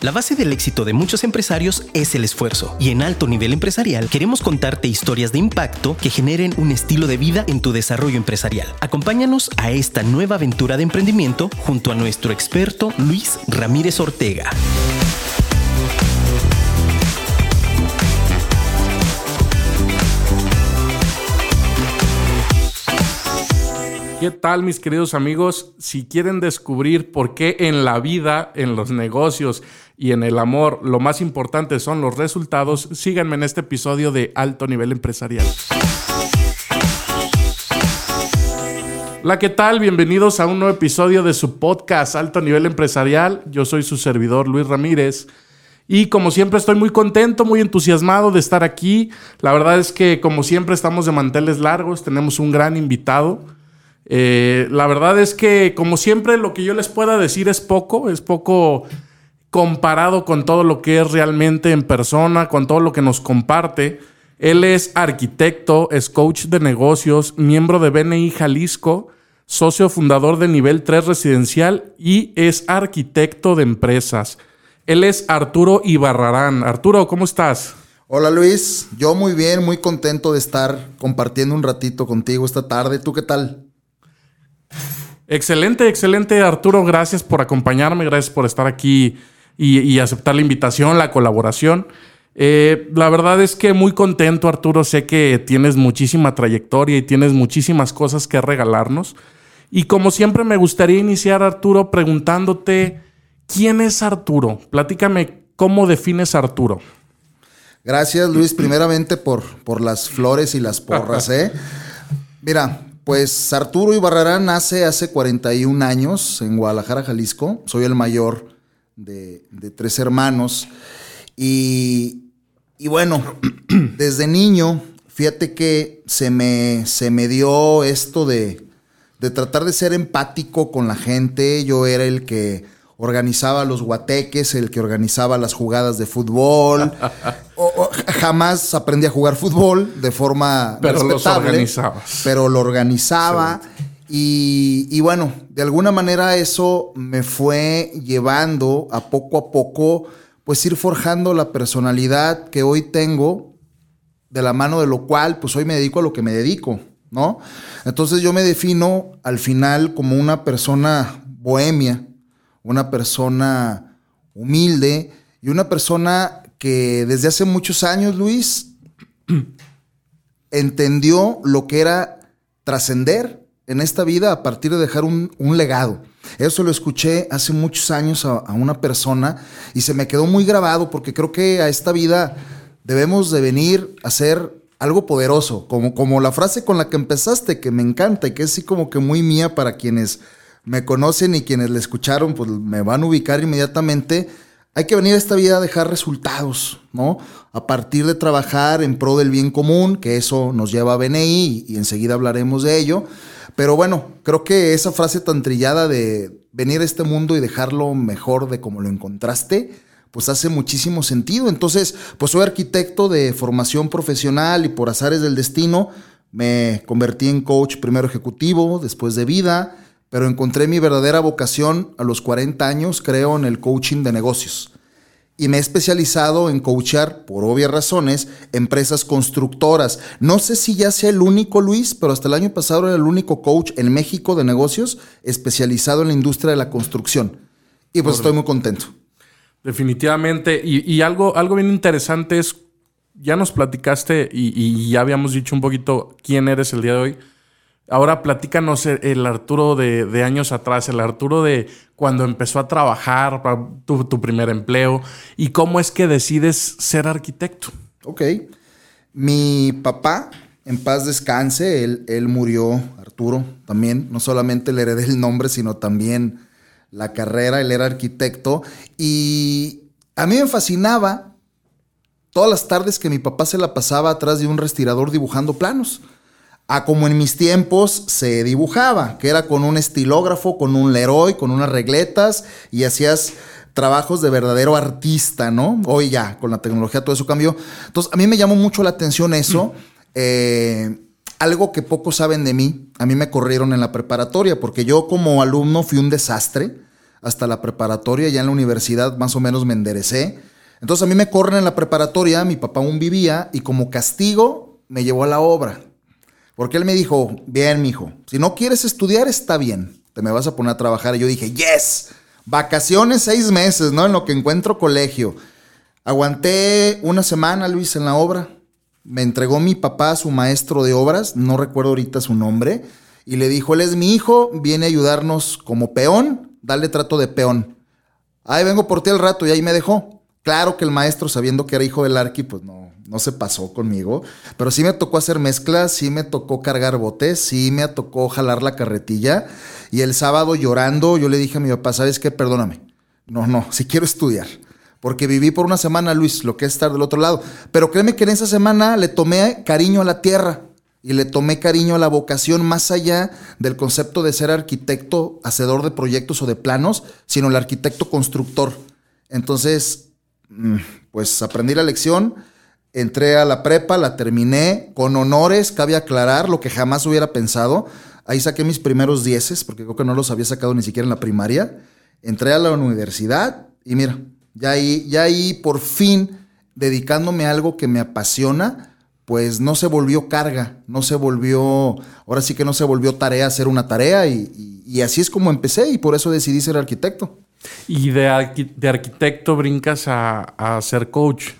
La base del éxito de muchos empresarios es el esfuerzo, y en alto nivel empresarial queremos contarte historias de impacto que generen un estilo de vida en tu desarrollo empresarial. Acompáñanos a esta nueva aventura de emprendimiento junto a nuestro experto Luis Ramírez Ortega. ¿Qué tal mis queridos amigos? Si quieren descubrir por qué en la vida, en los negocios y en el amor lo más importante son los resultados, síganme en este episodio de Alto Nivel Empresarial. Hola, ¿qué tal? Bienvenidos a un nuevo episodio de su podcast Alto Nivel Empresarial. Yo soy su servidor Luis Ramírez. Y como siempre estoy muy contento, muy entusiasmado de estar aquí. La verdad es que como siempre estamos de manteles largos, tenemos un gran invitado. Eh, la verdad es que, como siempre, lo que yo les pueda decir es poco, es poco comparado con todo lo que es realmente en persona, con todo lo que nos comparte. Él es arquitecto, es coach de negocios, miembro de BNI Jalisco, socio fundador de Nivel 3 Residencial y es arquitecto de empresas. Él es Arturo Ibarrarán. Arturo, ¿cómo estás? Hola Luis, yo muy bien, muy contento de estar compartiendo un ratito contigo esta tarde. ¿Tú qué tal? Excelente, excelente Arturo, gracias por acompañarme, gracias por estar aquí y, aceptar la invitación, la colaboración. Eh, la verdad es que muy contento Arturo, sé que tienes muchísima trayectoria y tienes muchísimas cosas que regalarnos. Y como siempre me gustaría iniciar Arturo preguntándote, ¿quién es Arturo? Platícame, ¿cómo defines Arturo? Gracias Luis, primeramente por, por las flores y las porras. ¿eh? Mira, pues Arturo Ibarrarán nace hace 41 años en Guadalajara, Jalisco. Soy el mayor de, tres hermanos. Y, bueno, desde niño, fíjate que se me, se me dio esto de, de tratar de ser empático con la gente. Yo era el que organizaba los guateques, el que organizaba las jugadas de fútbol. jamás aprendí a jugar fútbol de forma pero respetable. Pero lo organizaba. Y, y, bueno, de alguna manera eso me fue llevando a poco a poco, pues ir forjando la personalidad que hoy tengo, de la mano de lo cual, pues hoy me dedico a lo que me dedico, ¿no? Entonces yo me defino al final como una persona bohemia, una persona humilde y una persona que desde hace muchos años, Luis, entendió lo que era trascender en esta vida a partir de dejar un, legado. Eso lo escuché hace muchos años a, una persona y se me quedó muy grabado porque creo que a esta vida debemos de venir a ser algo poderoso, como, como la frase con la que empezaste, que me encanta y que es así como que muy mía para quienes me conocen y quienes le escucharon, pues me van a ubicar inmediatamente. Hay que venir a esta vida a dejar resultados, ¿no? A partir de trabajar en pro del bien común, que eso nos lleva a BNI y, enseguida hablaremos de ello. Pero bueno, creo que esa frase tan trillada de venir a este mundo y dejarlo mejor de como lo encontraste, pues hace muchísimo sentido. Entonces, pues soy arquitecto de formación profesional y por azares del destino me convertí en coach primero ejecutivo, después de vida, pero encontré mi verdadera vocación a los 40 años, creo, en el coaching de negocios. Y me he especializado en coachar, por obvias razones, empresas constructoras. No sé si ya sea el único, Luis, pero hasta el año pasado era el único coach en México de negocios especializado en la industria de la construcción. Y pues estoy muy contento. Definitivamente. Y, algo, algo bien interesante es, ya nos platicaste y, y ya habíamos dicho un poquito quién eres el día de hoy Ahora platícanos el Arturo de, años atrás, el Arturo de cuando empezó a trabajar, tu, tu primer empleo, y cómo es que decides ser arquitecto. Ok. Mi papá, en paz descanse, él, él murió, Arturo, también. No solamente le heredé el nombre, sino también la carrera. Él era arquitecto. Y a mí me fascinaba todas las tardes que mi papá se la pasaba atrás de un respirador dibujando planos a como en mis tiempos se dibujaba, que era con un estilógrafo, con un Leroy, con unas regletas y hacías trabajos de verdadero artista, ¿no? Hoy ya, con la tecnología todo eso cambió. Entonces, a mí me llamó mucho la atención eso. Eh, algo que pocos saben de mí, a mí me corrieron en la preparatoria, porque yo como alumno fui un desastre. hasta la preparatoria, ya en la universidad más o menos me enderecé. Entonces a mí me corren en la preparatoria, mi papá aún vivía y como castigo me llevó a la obra. Porque él me dijo, bien, mijo, si no quieres estudiar está bien, te me vas a poner a trabajar. Y yo dije, yes, vacaciones seis meses, ¿no? En lo que encuentro colegio. Aguanté una semana, Luis, en la obra. Me entregó mi papá, su maestro de obras, no recuerdo ahorita su nombre, y le dijo, él es mi hijo, viene a ayudarnos como peón, dale trato de peón. Ahí vengo por ti al rato y ahí me dejó. Claro que el maestro, sabiendo que era hijo del arqui, pues no, no se pasó conmigo. Pero sí me tocó hacer mezclas, sí me tocó cargar botes, sí me tocó jalar la carretilla. Y el sábado llorando, yo le dije a mi papá, ¿sabes qué? Perdóname. No, no, si quiero estudiar. Porque viví por una semana, Luis, lo que es estar del otro lado. Pero créeme que en esa semana le tomé cariño a la tierra y le tomé cariño a la vocación más allá del concepto de ser arquitecto, hacedor de proyectos o de planos, sino el arquitecto constructor. Entonces, mm, pues aprendí la lección, entré a la prepa, la terminé con honores, cabe aclarar lo que jamás hubiera pensado. Ahí saqué mis primeros dieces, porque creo que no los había sacado ni siquiera en la primaria. Entré a la universidad y mira, ya ahí, ya ahí por fin dedicándome a algo que me apasiona, pues no se volvió carga, no se volvió, ahora sí que no se volvió tarea hacer una tarea y, así es como empecé y por eso decidí ser arquitecto. ¿Y de, arquitecto brincas a, ser coach?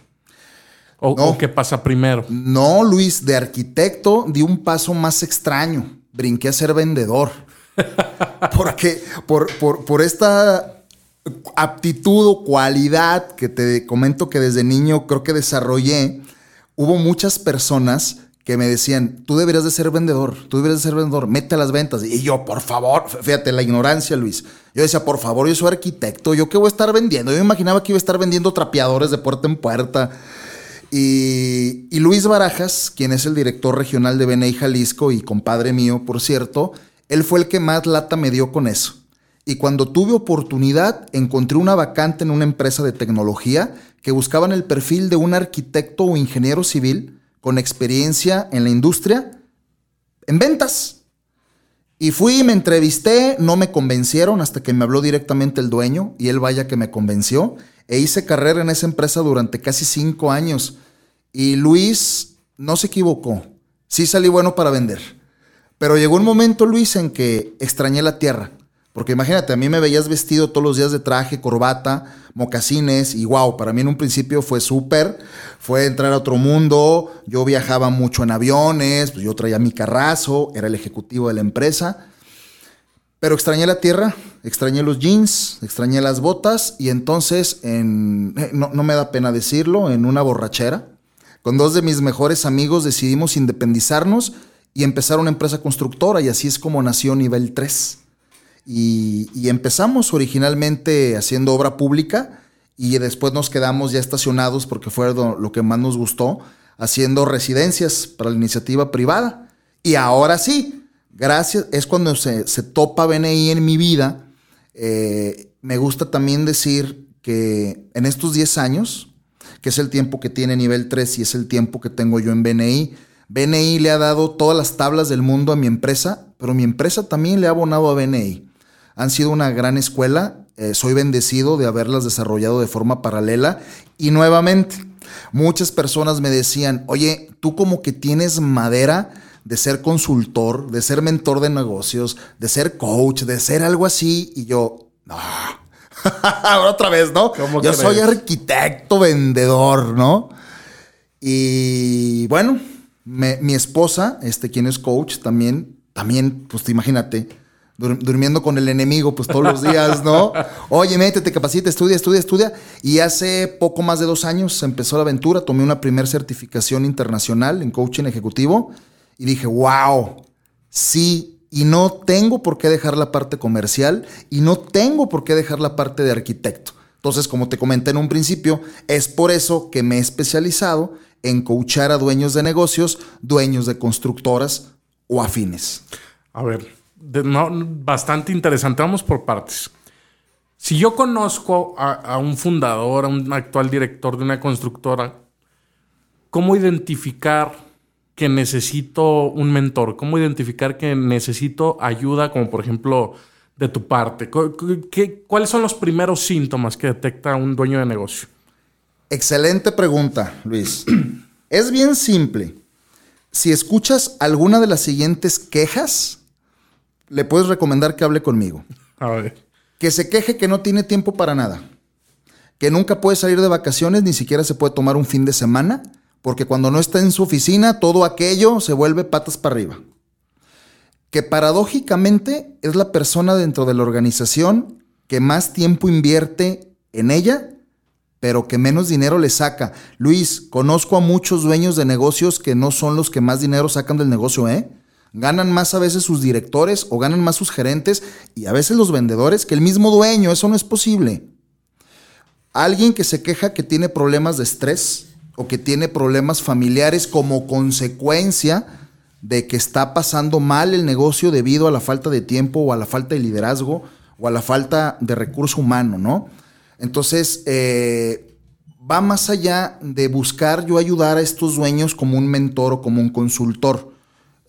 ¿O, qué pasa primero? No, Luis, de arquitecto di un paso más extraño. Brinqué a ser vendedor. Porque por, por, por esta aptitud o cualidad que te comento que desde niño creo que desarrollé, hubo muchas personas que me decían, tú deberías de ser vendedor, tú deberías de ser vendedor, mete a las ventas. Y yo, por favor, fíjate, la ignorancia, Luis. Yo decía, por favor, yo soy arquitecto, ¿yo qué voy a estar vendiendo? Yo me imaginaba que iba a estar vendiendo trapeadores de puerta en puerta. Y, Luis Barajas, quien es el director regional de BNI Jalisco y compadre mío, por cierto, él fue el que más lata me dio con eso. Y cuando tuve oportunidad, encontré una vacante en una empresa de tecnología que buscaban el perfil de un arquitecto o ingeniero civil con experiencia en la industria en ventas. Y fui me entrevisté, no me convencieron hasta que me habló directamente el dueño y él vaya que me convenció. E hice carrera en esa empresa durante casi cinco años. Y Luis no se equivocó. Sí salí bueno para vender. Pero llegó un momento, Luis, en que extrañé la tierra. Porque imagínate, a mí me veías vestido todos los días de traje, corbata, mocasines y wow, para mí en un principio fue súper, fue entrar a otro mundo, yo viajaba mucho en aviones, pues yo traía mi carrazo, era el ejecutivo de la empresa, pero extrañé la tierra, extrañé los jeans, extrañé las botas y entonces, en, eh, no, no me da pena decirlo, en una borrachera, con dos de mis mejores amigos decidimos independizarnos y empezar una empresa constructora y así es como nació Nivel 3. Y, empezamos originalmente haciendo obra pública y después nos quedamos ya estacionados porque fue lo que más nos gustó, haciendo residencias para la iniciativa privada. Y ahora sí, gracias, es cuando se, topa BNI en mi vida. Eh, me gusta también decir que en estos 10 años, que es el tiempo que tiene nivel 3 y es el tiempo que tengo yo en BNI, BNI le ha dado todas las tablas del mundo a mi empresa, pero mi empresa también le ha abonado a BNI han sido una gran escuela. Eh, soy bendecido de haberlas desarrollado de forma paralela. Y nuevamente, muchas personas me decían, oye, tú como que tienes madera de ser consultor, de ser mentor de negocios, de ser coach, de ser algo así. Y yo, no. Otra vez, ¿no? Yo soy arquitecto, vendedor, ¿no? Y bueno, mi esposa, este, quien es coach, también, también, pues imagínate, durmiendo con el enemigo, pues todos los días, ¿no? Oye, métete, capacita, estudia, estudia, estudia. Y hace poco más de dos años empezó la aventura, tomé una primera certificación internacional en coaching ejecutivo y dije, wow, sí, y no tengo por qué dejar la parte comercial y no tengo por qué dejar la parte de arquitecto. Entonces, como te comenté en un principio, es por eso que me he especializado en coachar a dueños de negocios, dueños de constructoras o afines. A ver, bastante interesante. Vamos por partes. Si yo conozco a, un fundador, a un actual director de una constructora, ¿cómo identificar que necesito un mentor? ¿Cómo identificar que necesito ayuda, como por ejemplo de tu parte? ¿Cuáles son los primeros síntomas que detecta un dueño de negocio? Excelente pregunta, Luis. es bien simple. Si escuchas alguna de las siguientes quejas, le puedes recomendar que hable conmigo. A ver. Que se queje que no tiene tiempo para nada. Que nunca puede salir de vacaciones, ni siquiera se puede tomar un fin de semana, porque cuando no está en su oficina, todo aquello se vuelve patas para arriba que paradójicamente es la persona dentro de la organización que más tiempo invierte en ella, pero que menos dinero le saca. Luis, conozco a muchos dueños de negocios que no son los que más dinero sacan del negocio, ¿eh? Ganan más a veces sus directores o ganan más sus gerentes y a veces los vendedores que el mismo dueño. Eso no es posible. Alguien que se queja que tiene problemas de estrés o que tiene problemas familiares como consecuencia de que está pasando mal el negocio debido a la falta de tiempo o a la falta de liderazgo o a la falta de recurso humano, ¿no? Entonces, eh, va más allá de buscar yo ayudar a estos dueños como un mentor o como un consultor.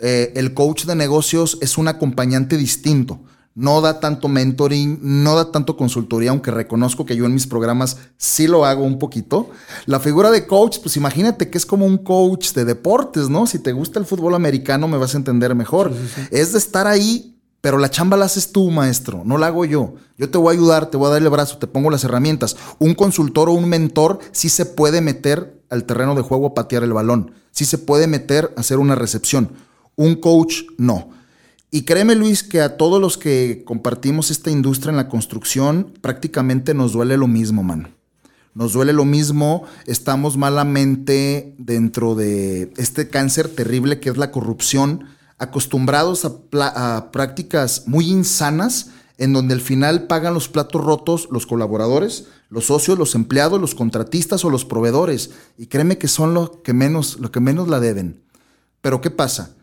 Eh, el coach de negocios es un acompañante distinto no da tanto mentoring, no da tanto consultoría, aunque reconozco que yo en mis programas sí lo hago un poquito. La figura de coach, pues imagínate que es como un coach de deportes, ¿no? Si te gusta el fútbol americano me vas a entender mejor. Es de estar ahí, pero la chamba la haces tú, maestro, no la hago yo. Yo te voy a ayudar, te voy a dar el brazo, te pongo las herramientas. Un consultor o un mentor sí se puede meter al terreno de juego a patear el balón, sí se puede meter a hacer una recepción. Un coach no. Y créeme Luis que a todos los que compartimos esta industria en la construcción prácticamente nos duele lo mismo, mano. Nos duele lo mismo, estamos malamente dentro de este cáncer terrible que es la corrupción, acostumbrados a, a prácticas muy insanas en donde al final pagan los platos rotos los colaboradores, los socios, los empleados, los contratistas o los proveedores. Y créeme que son lo que menos, lo que menos la deben. Pero ¿qué pasa?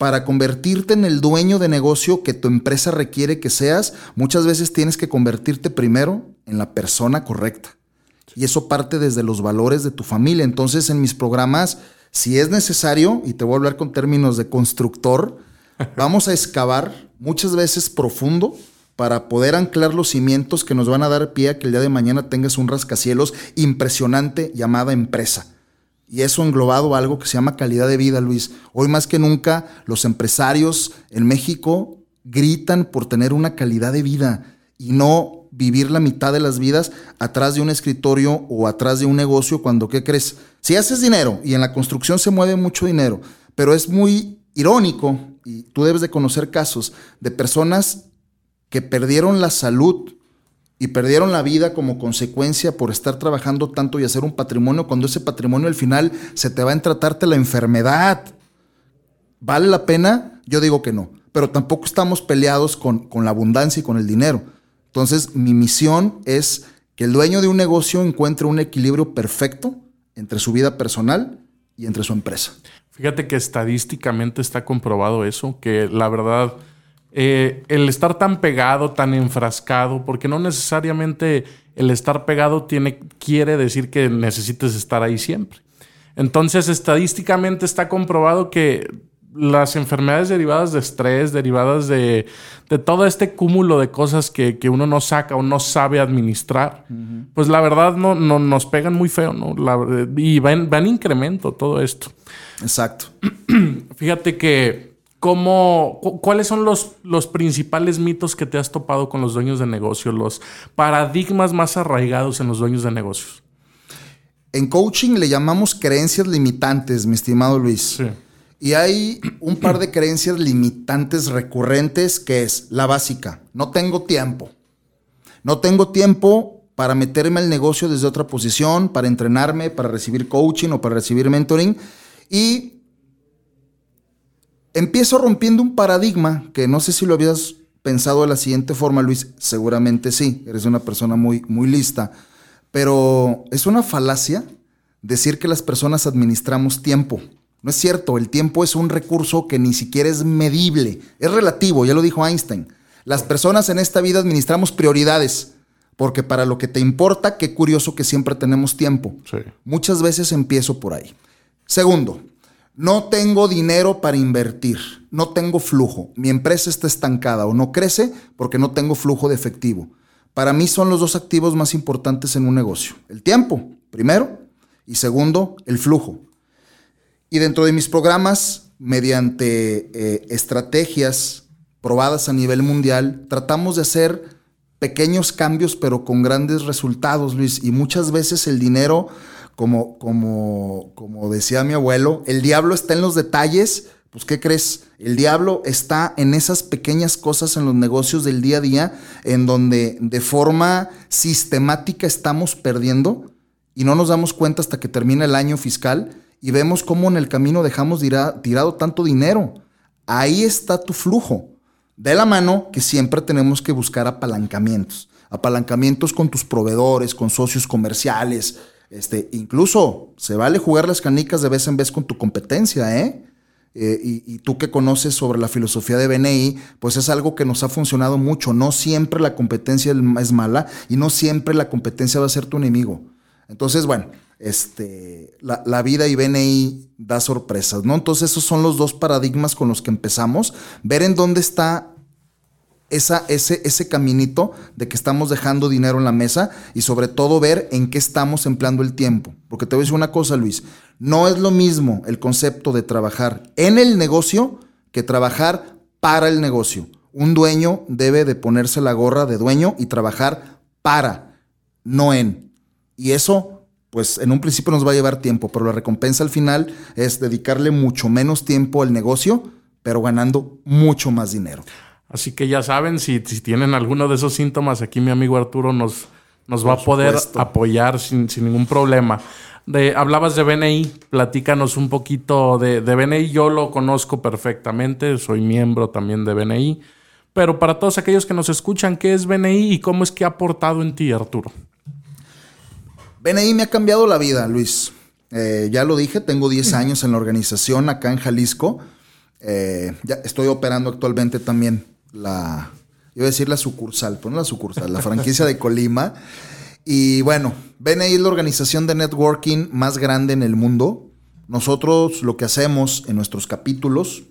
Para convertirte en el dueño de negocio que tu empresa requiere que seas, muchas veces tienes que convertirte primero en la persona correcta. Y eso parte desde los valores de tu familia. Entonces, en mis programas, si es necesario, y te voy a hablar con términos de constructor, vamos a excavar muchas veces profundo para poder anclar los cimientos que nos van a dar pie a que el día de mañana tengas un rascacielos impresionante llamada empresa. Y eso englobado a algo que se llama calidad de vida, Luis. Hoy más que nunca los empresarios en México gritan por tener una calidad de vida y no vivir la mitad de las vidas atrás de un escritorio o atrás de un negocio cuando, ¿qué crees? Si haces dinero y en la construcción se mueve mucho dinero, pero es muy irónico y tú debes de conocer casos de personas que perdieron la salud y perdieron la vida como consecuencia por estar trabajando tanto y hacer un patrimonio, cuando ese patrimonio al final se te va a entratarte la enfermedad. ¿Vale la pena? Yo digo que no, pero tampoco estamos peleados con, con la abundancia y con el dinero. Entonces, mi misión es que el dueño de un negocio encuentre un equilibrio perfecto entre su vida personal y entre su empresa. Fíjate que estadísticamente está comprobado eso, que la verdad eh, el estar tan pegado, tan enfrascado, porque no necesariamente el estar pegado tiene, quiere decir que necesites estar ahí siempre. Entonces, estadísticamente está comprobado que las enfermedades derivadas de estrés, derivadas de, todo este cúmulo de cosas que, uno no saca o no sabe administrar, pues la verdad no, no, nos pegan muy feo, ¿no? y va en incremento todo esto. Exacto. Fíjate que ¿Cómo, ¿Cuáles son los, los principales mitos que te has topado con los dueños de negocios, los paradigmas más arraigados en los dueños de negocios? En coaching le llamamos creencias limitantes, mi estimado Luis. Sí. Y hay un par de creencias limitantes recurrentes que es la básica, no tengo tiempo. No tengo tiempo para meterme al negocio desde otra posición, para entrenarme, para recibir coaching o para recibir mentoring. Y empiezo rompiendo un paradigma que no sé si lo habías pensado de la siguiente forma, Luis. Seguramente sí, eres una persona muy, muy lista. Pero es una falacia decir que las personas administramos tiempo. No es cierto, el tiempo es un recurso que ni siquiera es medible, es relativo, ya lo dijo Einstein. Las personas en esta vida administramos prioridades, porque para lo que te importa, qué curioso que siempre tenemos tiempo. Muchas veces empiezo por ahí. Segundo, No tengo dinero para invertir, no tengo flujo, mi empresa está estancada o no crece porque no tengo flujo de efectivo. Para mí son los dos activos más importantes en un negocio. El tiempo, primero, y segundo, el flujo. Y dentro de mis programas, mediante eh, estrategias probadas a nivel mundial, tratamos de hacer pequeños cambios, pero con grandes resultados, Luis. Y muchas veces el dinero, como, como, como decía mi abuelo, el diablo está en los detalles. Pues, ¿qué crees? El diablo está en esas pequeñas cosas en los negocios del día a día, en donde de forma sistemática estamos perdiendo y no nos damos cuenta hasta que termina el año fiscal y vemos cómo en el camino dejamos tirado tanto dinero. Ahí está tu flujo. De la mano que siempre tenemos que buscar apalancamientos. Apalancamientos con tus proveedores, con socios comerciales. Este, incluso se vale jugar las canicas de vez en vez con tu competencia, ¿eh? eh y, tú que conoces sobre la filosofía de BNI, pues es algo que nos ha funcionado mucho. No siempre la competencia es mala y no siempre la competencia va a ser tu enemigo. Entonces, bueno, este, la, vida y BNI da sorpresas, ¿no? Entonces esos son los dos paradigmas con los que empezamos, ver en dónde está esa, ese, ese caminito de que estamos dejando dinero en la mesa y sobre todo ver en qué estamos empleando el tiempo. Porque te voy a decir una cosa, Luis, no es lo mismo el concepto de trabajar en el negocio que trabajar para el negocio. Un dueño debe de ponerse la gorra de dueño y trabajar para, no en. Y eso pues en un principio nos va a llevar tiempo, pero la recompensa al final es dedicarle mucho menos tiempo al negocio, pero ganando mucho más dinero. Así que ya saben, si, tienen alguno de esos síntomas, aquí mi amigo Arturo nos, nos va a poder apoyar sin, ningún problema. De, hablabas de BNI, platícanos un poquito de, de BNI. Yo lo conozco perfectamente, soy miembro también de BNI. Pero para todos aquellos que nos escuchan, ¿qué es BNI y cómo es que ha aportado en ti, Arturo? BNI me ha cambiado la vida, Luis. Eh, ya lo dije, tengo 10 años en la organización acá en Jalisco. Eh, ya estoy operando actualmente también la, iba a decir la sucursal, pero no la sucursal, la franquicia de Colima. Y bueno, BNI es la organización de networking más grande en el mundo. Nosotros lo que hacemos en nuestros capítulos,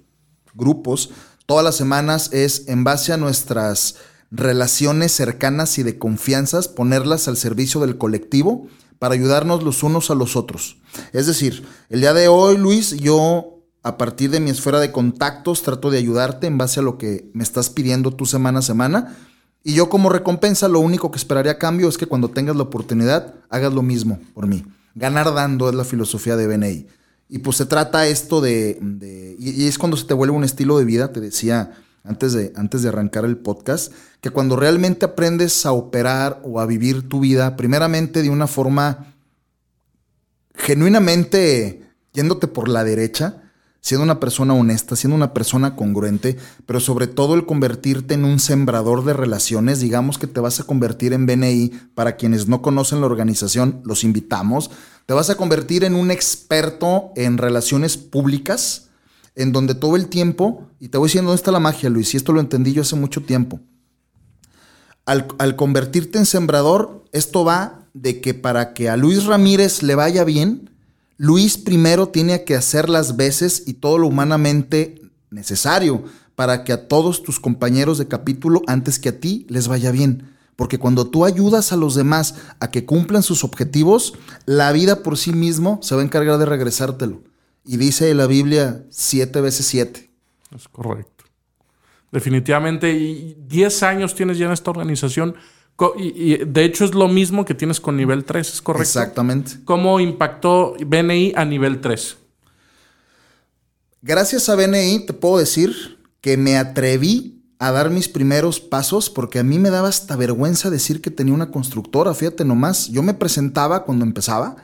grupos, todas las semanas es en base a nuestras relaciones cercanas y de confianzas, ponerlas al servicio del colectivo para ayudarnos los unos a los otros. Es decir, el día de hoy, Luis, yo a partir de mi esfera de contactos trato de ayudarte en base a lo que me estás pidiendo tú semana a semana. Y yo como recompensa lo único que esperaría a cambio es que cuando tengas la oportunidad hagas lo mismo por mí. Ganar dando es la filosofía de BNI. Y pues se trata esto de... y es cuando se te vuelve un estilo de vida, te decía antes de, antes de arrancar el podcast, que cuando realmente aprendes a operar o a vivir tu vida, primeramente de una forma genuinamente yéndote por la derecha, siendo una persona honesta, siendo una persona congruente, pero sobre todo el convertirte en un sembrador de relaciones, digamos que te vas a convertir en BNI, para quienes no conocen la organización, los invitamos, te vas a convertir en un experto en relaciones públicas, en donde todo el tiempo, y te voy diciendo dónde está la magia, Luis, y esto lo entendí yo hace mucho tiempo. Al, al, convertirte en sembrador, esto va de que para que a Luis Ramírez le vaya bien, Luis primero tiene que hacer las veces y todo lo humanamente necesario para que a todos tus compañeros de capítulo, antes que a ti, les vaya bien. Porque cuando tú ayudas a los demás a que cumplan sus objetivos, la vida por sí mismo se va a encargar de regresártelo. Y dice la Biblia siete veces siete. Es correcto. Definitivamente. Y 10 años tienes ya en esta organización. Y, de hecho es lo mismo que tienes con nivel 3, ¿es correcto? Exactamente. ¿Cómo impactó BNI a nivel 3? Gracias a BNI te puedo decir que me atreví a dar mis primeros pasos porque a mí me daba hasta vergüenza decir que tenía una constructora, fíjate nomás, yo me presentaba cuando empezaba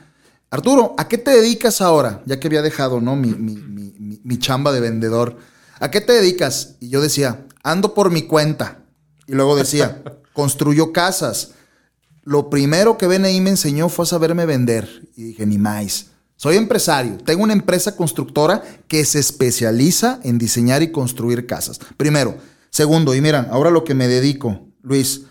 Arturo, ¿a qué te dedicas ahora? Ya que había dejado, ¿no? Mi, mi, chamba de vendedor. ¿A qué te dedicas? Y yo decía, ando por mi cuenta. Y luego decía, construyo casas. Lo primero que BNI me enseñó fue saberme vender. Y dije, ni más. Soy empresario. Tengo una empresa constructora que se especializa en diseñar y construir casas. Primero. Segundo, y mira, ahora lo que me dedico, Luis,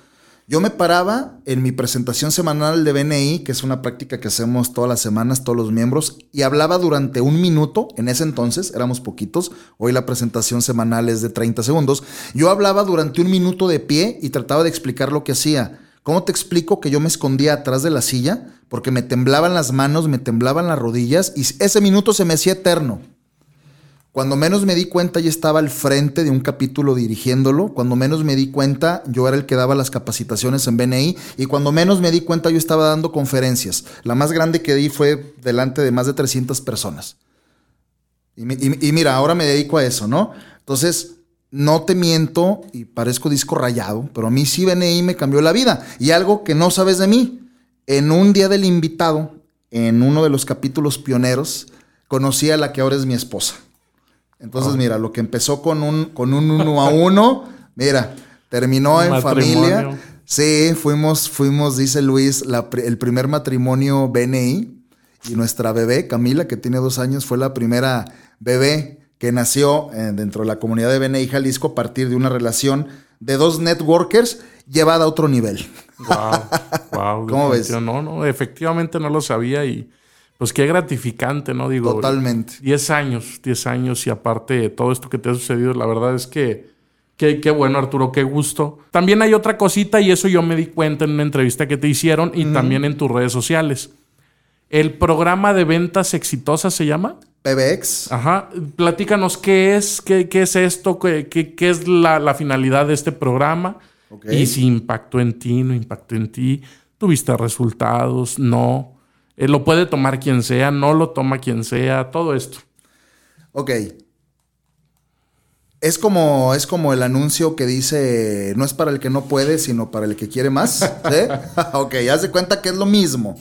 Yo me paraba en mi presentación semanal de BNI, que es una práctica que hacemos todas las semanas, todos los miembros, y hablaba durante un minuto, en ese entonces éramos poquitos, hoy la presentación semanal es de 30 segundos, yo hablaba durante un minuto de pie y trataba de explicar lo que hacía. ¿Cómo te explico que yo me escondía atrás de la silla? Porque me temblaban las manos, me temblaban las rodillas y ese minuto se me hacía eterno. Cuando menos me di cuenta, yo estaba al frente de un capítulo dirigiéndolo. Cuando menos me di cuenta, yo era el que daba las capacitaciones en BNI. Y cuando menos me di cuenta, yo estaba dando conferencias. La más grande que di fue delante de más de 300 personas. Y, mira, ahora me dedico a eso, ¿no? Entonces, no te miento y parezco disco rayado, pero a mí sí BNI me cambió la vida. Y algo que no sabes de mí, en un día del invitado, en uno de los capítulos pioneros, conocí a la que ahora es mi esposa. Entonces, mira, lo que empezó con un, con un uno a uno, mira, terminó en familia. Sí, fuimos, fuimos, dice Luis, el primer matrimonio BNI. Y nuestra bebé, Camila, que tiene dos años, fue la primera bebé que nació eh, dentro de la comunidad de BNI Jalisco a partir de una relación de dos networkers llevada a otro nivel. Wow, wow. ¿Cómo ves? No, no, efectivamente no lo sabía y pues qué gratificante, ¿no? Digo, totalmente. 10 años, 10 años y aparte de todo esto que te ha sucedido, la verdad es que qué, qué bueno, Arturo, qué gusto. También hay otra cosita y eso yo me di cuenta en una entrevista que te hicieron y también en tus redes sociales. El programa de ventas exitosas se llama PBX. Ajá. Platícanos qué es, qué, qué es esto, qué, qué, es la, la, finalidad de este programa y si impactó en ti, no impactó en ti, tuviste resultados, no. Eh, lo puede tomar quien sea, no lo toma quien sea, todo esto. Ok. Es como, es como el anuncio que dice, no es para el que no puede, sino para el que quiere más. ¿sí? ok, haz de cuenta que es lo mismo.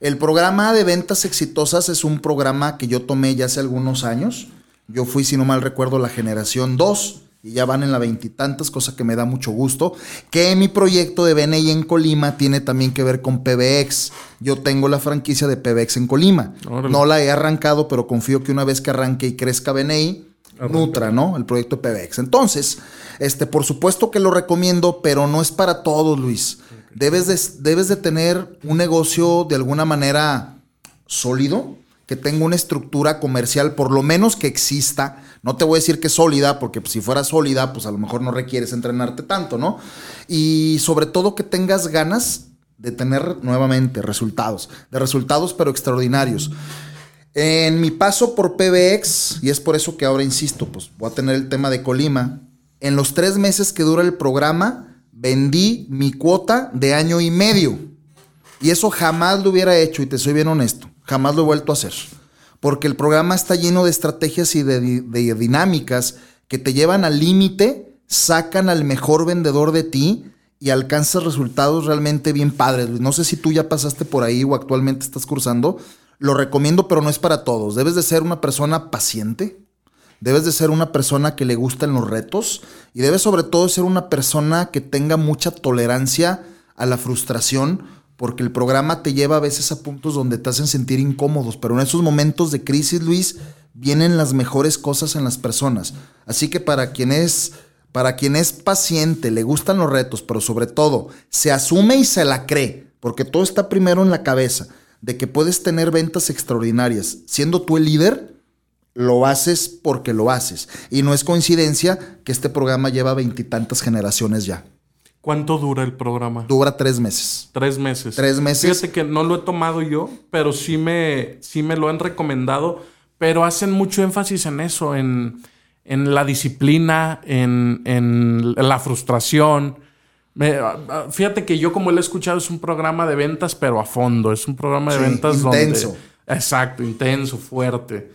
El programa de ventas exitosas es un programa que yo tomé ya hace algunos años. Yo fui, si no mal recuerdo, la generación 2 y ya van en la veintitantas, cosa que me da mucho gusto. Que mi proyecto de BNI en Colima tiene también que ver con PBX. Yo tengo la franquicia de PBX en Colima. No la he arrancado, pero confío que una vez que arranque y crezca BNI, nutra, ¿no? El proyecto de PBX. Entonces, este, por supuesto que lo recomiendo, pero no es para todos, Luis. Debes de, debes de tener un negocio de alguna manera sólido, que tenga una estructura comercial, por lo menos que exista no te voy a decir que es sólida, porque si fuera sólida, pues a lo mejor no requieres entrenarte tanto, ¿no? Y sobre todo que tengas ganas de tener nuevamente resultados, de resultados pero extraordinarios. En mi paso por PBX, y es por eso que ahora insisto, pues voy a tener el tema de Colima, en los tres meses que dura el programa, vendí mi cuota de año y medio. Y eso jamás lo hubiera hecho, y te soy bien honesto, jamás lo he vuelto a hacer porque el programa está lleno de estrategias y de, dinámicas que te llevan al límite, sacan al mejor vendedor de ti y alcanzas resultados realmente bien padres. No sé si tú ya pasaste por ahí o actualmente estás cursando. Lo recomiendo, pero no es para todos. Debes de ser una persona paciente, debes de ser una persona que le gustan los retos y debes sobre todo ser una persona que tenga mucha tolerancia a la frustración porque el programa te lleva a veces a puntos donde te hacen sentir incómodos, pero en esos momentos de crisis, Luis, vienen las mejores cosas en las personas. Así que para quien es para paciente, le gustan los retos, pero sobre todo se asume y se la cree, porque todo está primero en la cabeza, de que puedes tener ventas extraordinarias. Siendo tú el líder, lo haces porque lo haces. Y no es coincidencia que este programa lleva veintitantas generaciones ya. ¿Cuánto dura el programa? Dura tres meses. Tres meses. Tres meses. Fíjate que no lo he tomado yo, pero sí me, sí me lo han recomendado. Pero hacen mucho énfasis en eso, en, la disciplina, en, la frustración. fíjate que yo, como lo he escuchado, es un programa de ventas, pero a fondo. Es un programa de ventas intenso. Exacto, intenso, fuerte.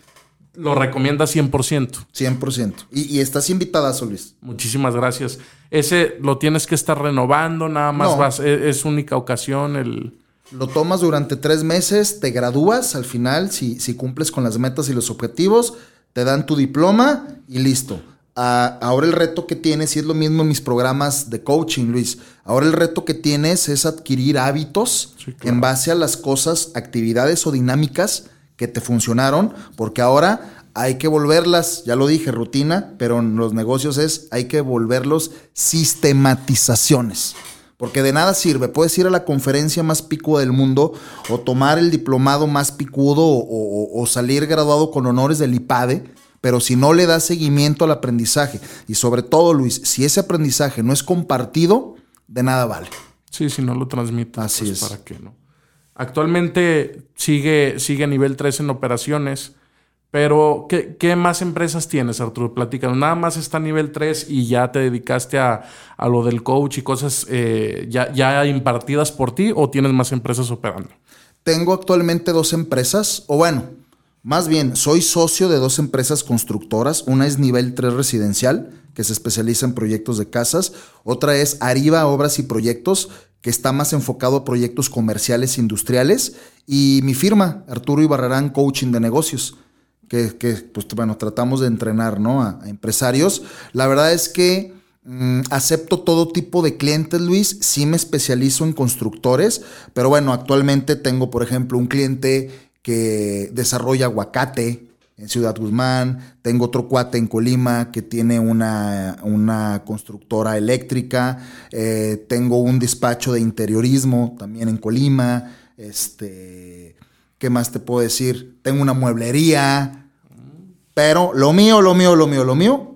Lo recomienda 100%. 100%. Y, y estás invitada, Luis. Muchísimas gracias. Ese lo tienes que estar renovando, nada más vas, e, es, única ocasión el... Lo tomas durante tres meses, te gradúas al final, si, si cumples con las metas y los objetivos, te dan tu diploma y listo. ahora el reto que tienes, y es lo mismo en mis programas de coaching, Luis, ahora el reto que tienes es adquirir hábitos en base a las cosas, actividades o dinámicas que te funcionaron, porque ahora hay que volverlas, ya lo dije, rutina, pero en los negocios es, hay que volverlos sistematizaciones. Porque de nada sirve. Puedes ir a la conferencia más picuda del mundo o tomar el diplomado más picudo o, o salir graduado con honores del IPADE. Pero si no le das seguimiento al aprendizaje y sobre todo, Luis, si ese aprendizaje no es compartido, de nada vale. Sí, si no lo transmites, Así pues, es. ¿para qué no? Actualmente sigue, sigue nivel 3 en operaciones, pero ¿qué, más empresas tienes, Arturo? Platícanos. Nada más está nivel 3 y ya te dedicaste a, a lo del coach y cosas eh, ya, ya impartidas por ti o tienes más empresas operando? Tengo actualmente dos empresas, o bueno, más bien, soy socio de dos empresas constructoras. Una es nivel 3 residencial, que se especializa en proyectos de casas. Otra es Arriba Obras y Proyectos, que está más enfocado a proyectos comerciales industriales. Y mi firma, Arturo Ibarrarán Coaching de Negocios, que, que, pues bueno, tratamos de entrenar ¿no? a, a empresarios. La verdad es que mm, acepto todo tipo de clientes, Luis. Sí me especializo en constructores, pero bueno, actualmente tengo, por ejemplo, un cliente que desarrolla aguacate en Ciudad Guzmán, tengo otro cuate en Colima que tiene una, una constructora eléctrica, eh, tengo un despacho de interiorismo también en Colima, este, ¿qué más te puedo decir? Tengo una mueblería, pero lo mío, lo mío, lo mío, lo mío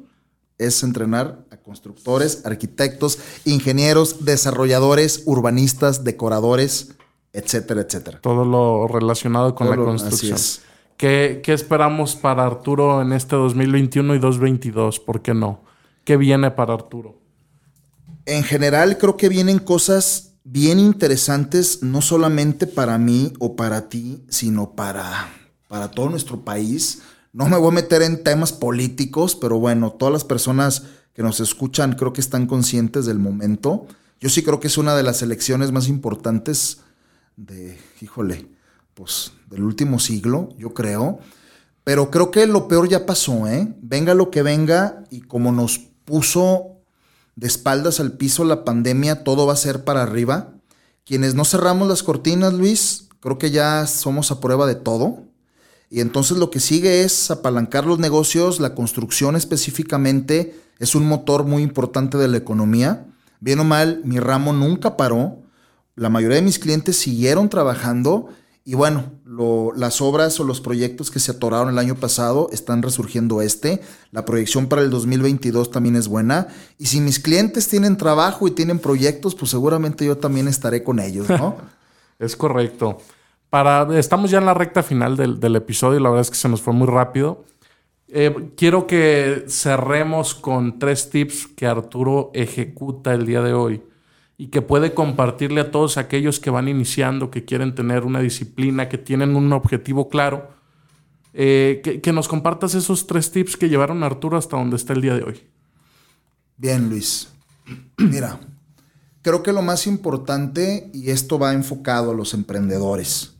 es entrenar a constructores, arquitectos, ingenieros, desarrolladores, urbanistas, decoradores, etcétera, etcétera. Todo lo relacionado con Todo la construcción. así es. ¿Qué, qué esperamos para Arturo en este 2021 y 2022? ¿Por qué no? ¿Qué viene para Arturo? En general creo que vienen cosas bien interesantes, no solamente para mí o para ti, sino para, para todo nuestro país. No me voy a meter en temas políticos, pero bueno, todas las personas que nos escuchan creo que están conscientes del momento. Yo sí creo que es una de las elecciones más importantes de, híjole, pues del último siglo, yo creo. Pero creo que lo peor ya pasó, ¿eh? Venga lo que venga y como nos puso de espaldas al piso la pandemia, todo va a ser para arriba. Quienes no cerramos las cortinas, Luis, creo que ya somos a prueba de todo. Y entonces lo que sigue es apalancar los negocios, la construcción específicamente es un motor muy importante de la economía. Bien o mal, mi ramo nunca paró. La mayoría de mis clientes siguieron trabajando y bueno, lo- las obras o los proyectos que se atoraron el año pasado están resurgiendo este. La proyección para el 2022 también es buena. Y si mis clientes tienen trabajo y tienen proyectos, pues seguramente yo también estaré con ellos, ¿no? Es correcto. Para, estamos ya en la recta final del, episodio, la verdad es que se nos fue muy rápido. Eh, quiero que cerremos con tres tips que Arturo ejecuta el día de hoy y que puede compartirle a todos aquellos que van iniciando, que quieren tener una disciplina, que tienen un objetivo claro. Eh, que, que nos compartas esos tres tips que llevaron a Arturo hasta donde está el día de hoy. Bien, Luis. Mira, creo que lo más importante, y esto va enfocado a los emprendedores,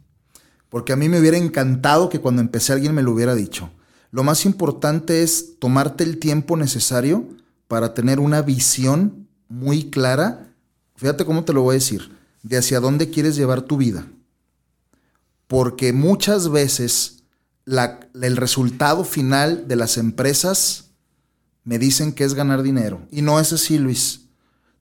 porque a mí me hubiera encantado que cuando empecé alguien me lo hubiera dicho. Lo más importante es tomarte el tiempo necesario para tener una visión muy clara. Fíjate cómo te lo voy a decir, de hacia dónde quieres llevar tu vida. Porque muchas veces el resultado final de las empresas me dicen que es ganar dinero. Y no es así, Luis.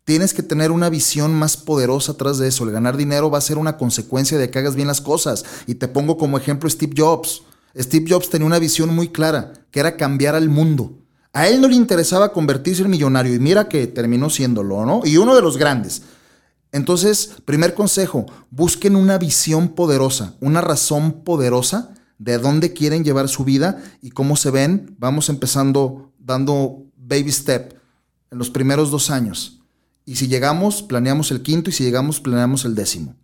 Tienes que tener una visión más poderosa atrás de eso. El ganar dinero va a ser una consecuencia de que hagas bien las cosas. Y te pongo como ejemplo Steve Jobs. Steve Jobs tenía una visión muy clara, que era cambiar al mundo. A él no le interesaba convertirse en millonario y mira que terminó siéndolo, ¿no? Y uno de los grandes. Entonces, primer consejo, busquen una visión poderosa, una razón poderosa de dónde quieren llevar su vida y cómo se ven. Vamos empezando dando baby step en los primeros dos años. Y si llegamos, planeamos el quinto y si llegamos, planeamos el décimo.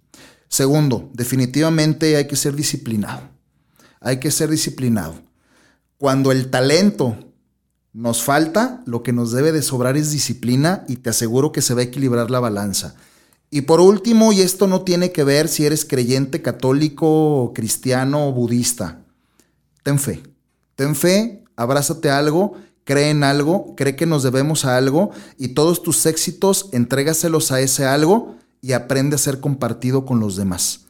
Segundo, definitivamente hay que ser disciplinado. Hay que ser disciplinado. Cuando el talento nos falta, lo que nos debe de sobrar es disciplina y te aseguro que se va a equilibrar la balanza. Y por último, y esto no tiene que ver si eres creyente católico, cristiano o budista, ten fe. Ten fe, abrázate algo, cree en algo, cree que nos debemos a algo y todos tus éxitos entrégaselos a ese algo y aprende a ser compartido con los demás.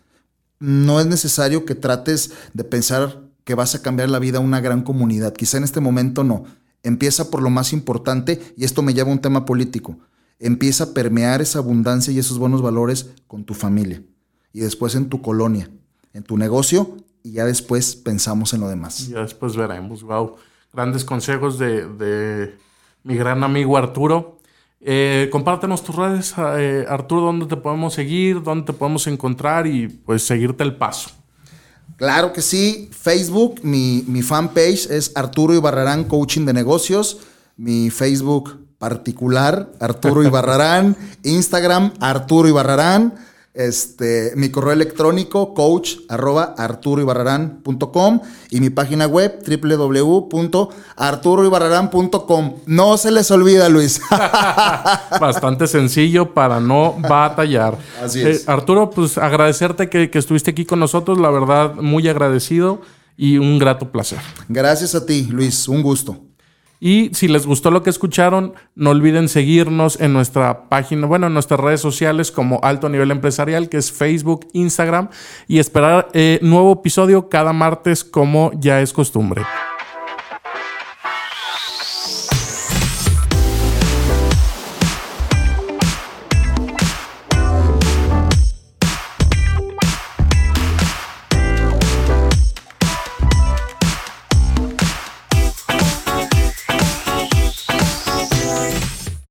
No es necesario que trates de pensar que vas a cambiar la vida a una gran comunidad. Quizá en este momento no. Empieza por lo más importante y esto me lleva a un tema político. empieza a permear esa abundancia y esos buenos valores con tu familia y después en tu colonia, en tu negocio y ya después pensamos en lo demás. Ya después veremos, wow. Grandes consejos de, de mi gran amigo Arturo. Eh, compártenos tus redes, eh, Arturo, dónde te podemos seguir, dónde te podemos encontrar y pues seguirte el paso. Claro que sí. Facebook, mi, mi fanpage es Arturo Ibarrarán Coaching de Negocios. Mi Facebook particular, Arturo Ibarrarán. Instagram, Arturo Ibarrarán. Este, mi correo electrónico, coach arroba arturoibarrarán.com y mi página web, www.arturoibarrarán.com. No se les olvida, Luis. Bastante sencillo para no batallar. Así es. Eh, Arturo, pues agradecerte que, que estuviste aquí con nosotros, la verdad, muy agradecido y un grato placer. Gracias a ti, Luis. Un gusto. Y si les gustó lo que escucharon, no olviden seguirnos en nuestra página, bueno, en nuestras redes sociales como Alto Nivel Empresarial, que es Facebook, Instagram, y esperar eh, nuevo episodio cada martes como ya es costumbre.